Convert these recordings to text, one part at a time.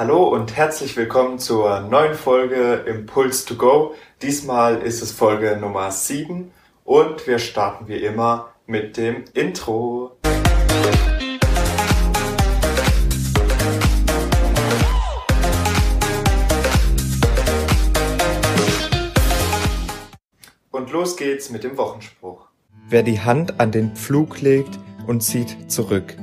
Hallo und herzlich willkommen zur neuen Folge Impulse to Go. Diesmal ist es Folge Nummer 7 und wir starten wie immer mit dem Intro. Und los geht's mit dem Wochenspruch. Wer die Hand an den Pflug legt und zieht zurück,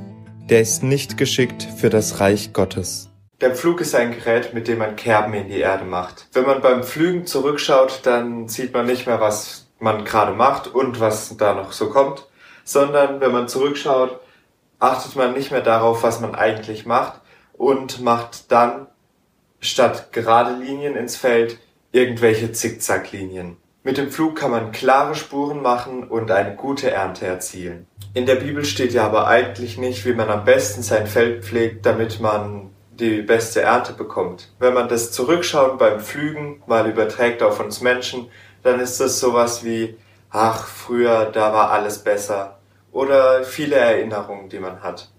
der ist nicht geschickt für das Reich Gottes. Der Pflug ist ein Gerät, mit dem man Kerben in die Erde macht. Wenn man beim Pflügen zurückschaut, dann sieht man nicht mehr, was man gerade macht und was da noch so kommt, sondern wenn man zurückschaut, achtet man nicht mehr darauf, was man eigentlich macht und macht dann statt gerade Linien ins Feld irgendwelche Zickzacklinien. Mit dem Pflug kann man klare Spuren machen und eine gute Ernte erzielen. In der Bibel steht ja aber eigentlich nicht, wie man am besten sein Feld pflegt, damit man die beste Ernte bekommt. Wenn man das Zurückschauen beim Pflügen mal überträgt auf uns Menschen, dann ist das sowas wie, ach, früher, da war alles besser. Oder viele Erinnerungen, die man hat.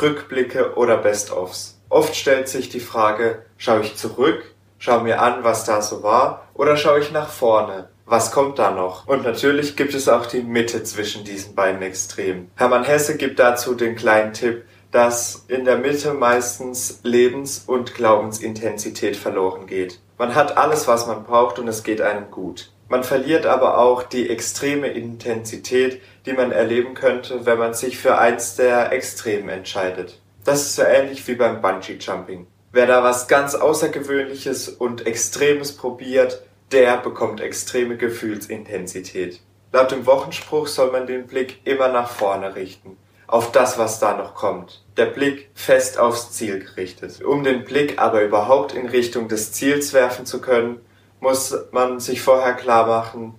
Rückblicke oder Best-ofs. Oft stellt sich die Frage, schaue ich zurück, schaue mir an, was da so war, oder schaue ich nach vorne, was kommt da noch? Und natürlich gibt es auch die Mitte zwischen diesen beiden Extremen. Hermann Hesse gibt dazu den kleinen Tipp, dass in der Mitte meistens Lebens- und Glaubensintensität verloren geht. Man hat alles, was man braucht und es geht einem gut. Man verliert aber auch die extreme Intensität, die man erleben könnte, wenn man sich für eins der Extremen entscheidet. Das ist so ähnlich wie beim Bungee Jumping. Wer da was ganz Außergewöhnliches und Extremes probiert, der bekommt extreme Gefühlsintensität. Laut dem Wochenspruch soll man den Blick immer nach vorne richten auf das, was da noch kommt. Der Blick fest aufs Ziel gerichtet. Um den Blick aber überhaupt in Richtung des Ziels werfen zu können, muss man sich vorher klar machen,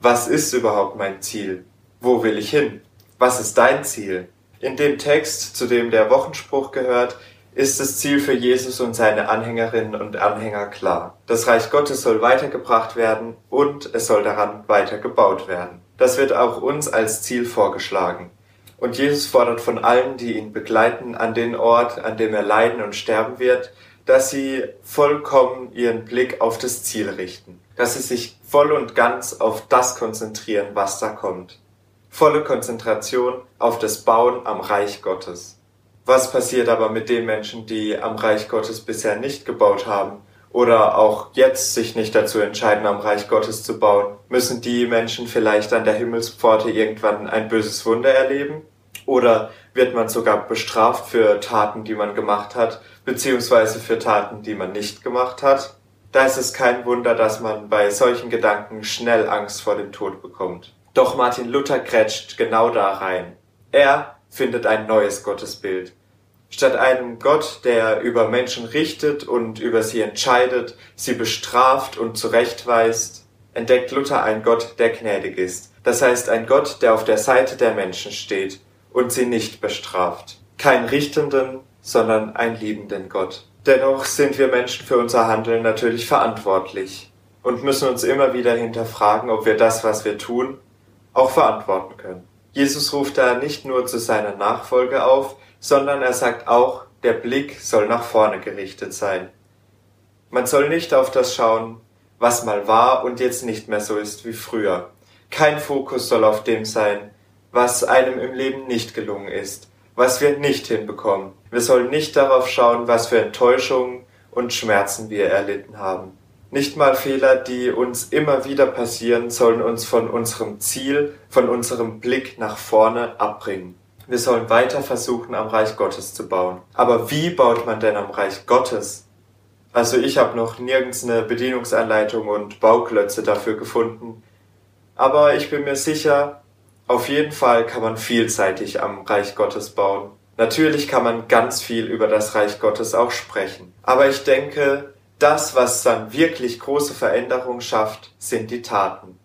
was ist überhaupt mein Ziel? Wo will ich hin? Was ist dein Ziel? In dem Text, zu dem der Wochenspruch gehört, ist das Ziel für Jesus und seine Anhängerinnen und Anhänger klar. Das Reich Gottes soll weitergebracht werden und es soll daran weiter gebaut werden. Das wird auch uns als Ziel vorgeschlagen. Und Jesus fordert von allen, die ihn begleiten, an den Ort, an dem er leiden und sterben wird, dass sie vollkommen ihren Blick auf das Ziel richten, dass sie sich voll und ganz auf das konzentrieren, was da kommt. Volle Konzentration auf das Bauen am Reich Gottes. Was passiert aber mit den Menschen, die am Reich Gottes bisher nicht gebaut haben oder auch jetzt sich nicht dazu entscheiden, am Reich Gottes zu bauen? Müssen die Menschen vielleicht an der Himmelspforte irgendwann ein böses Wunder erleben? Oder wird man sogar bestraft für Taten, die man gemacht hat, beziehungsweise für Taten, die man nicht gemacht hat? Da ist es kein Wunder, dass man bei solchen Gedanken schnell Angst vor dem Tod bekommt. Doch Martin Luther grätscht genau da rein. Er findet ein neues Gottesbild. Statt einem Gott, der über Menschen richtet und über sie entscheidet, sie bestraft und zurechtweist, entdeckt Luther einen Gott, der gnädig ist. Das heißt ein Gott, der auf der Seite der Menschen steht und sie nicht bestraft. Kein richtenden, sondern ein liebenden Gott. Dennoch sind wir Menschen für unser Handeln natürlich verantwortlich und müssen uns immer wieder hinterfragen, ob wir das, was wir tun, auch verantworten können. Jesus ruft da nicht nur zu seiner Nachfolge auf, sondern er sagt auch, der Blick soll nach vorne gerichtet sein. Man soll nicht auf das schauen, was mal war und jetzt nicht mehr so ist wie früher. Kein Fokus soll auf dem sein, was einem im Leben nicht gelungen ist, was wir nicht hinbekommen. Wir sollen nicht darauf schauen, was für Enttäuschungen und Schmerzen wir erlitten haben. Nicht mal Fehler, die uns immer wieder passieren, sollen uns von unserem Ziel, von unserem Blick nach vorne abbringen. Wir sollen weiter versuchen, am Reich Gottes zu bauen. Aber wie baut man denn am Reich Gottes? Also ich habe noch nirgends eine Bedienungsanleitung und Bauklötze dafür gefunden. Aber ich bin mir sicher, auf jeden Fall kann man vielseitig am Reich Gottes bauen. Natürlich kann man ganz viel über das Reich Gottes auch sprechen. Aber ich denke, das, was dann wirklich große Veränderung schafft, sind die Taten.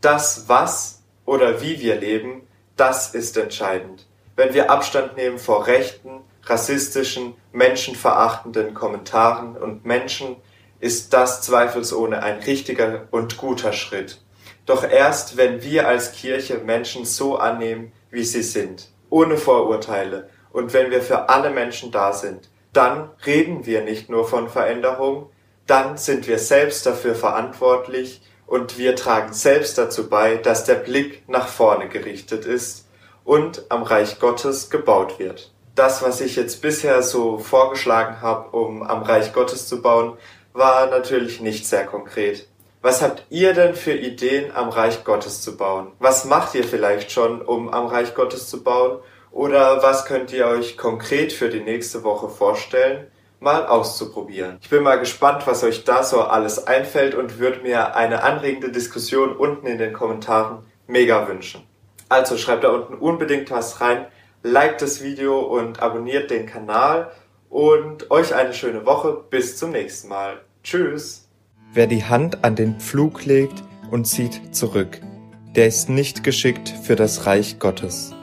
Das, was oder wie wir leben, das ist entscheidend. Wenn wir Abstand nehmen vor rechten, rassistischen, menschenverachtenden Kommentaren und Menschen, ist das zweifelsohne ein richtiger und guter Schritt. Doch erst wenn wir als Kirche Menschen so annehmen, wie sie sind, ohne Vorurteile, und wenn wir für alle Menschen da sind, dann reden wir nicht nur von Veränderung, dann sind wir selbst dafür verantwortlich und wir tragen selbst dazu bei, dass der Blick nach vorne gerichtet ist und am Reich Gottes gebaut wird. Das, was ich jetzt bisher so vorgeschlagen habe, um am Reich Gottes zu bauen, war natürlich nicht sehr konkret. Was habt ihr denn für Ideen, am Reich Gottes zu bauen? Was macht ihr vielleicht schon, um am Reich Gottes zu bauen? Oder was könnt ihr euch konkret für die nächste Woche vorstellen, mal auszuprobieren? Ich bin mal gespannt, was euch da so alles einfällt und würde mir eine anregende Diskussion unten in den Kommentaren mega wünschen. Also schreibt da unten unbedingt was rein, liked das Video und abonniert den Kanal und euch eine schöne Woche. Bis zum nächsten Mal. Tschüss. Wer die Hand an den Pflug legt und zieht zurück, der ist nicht geschickt für das Reich Gottes.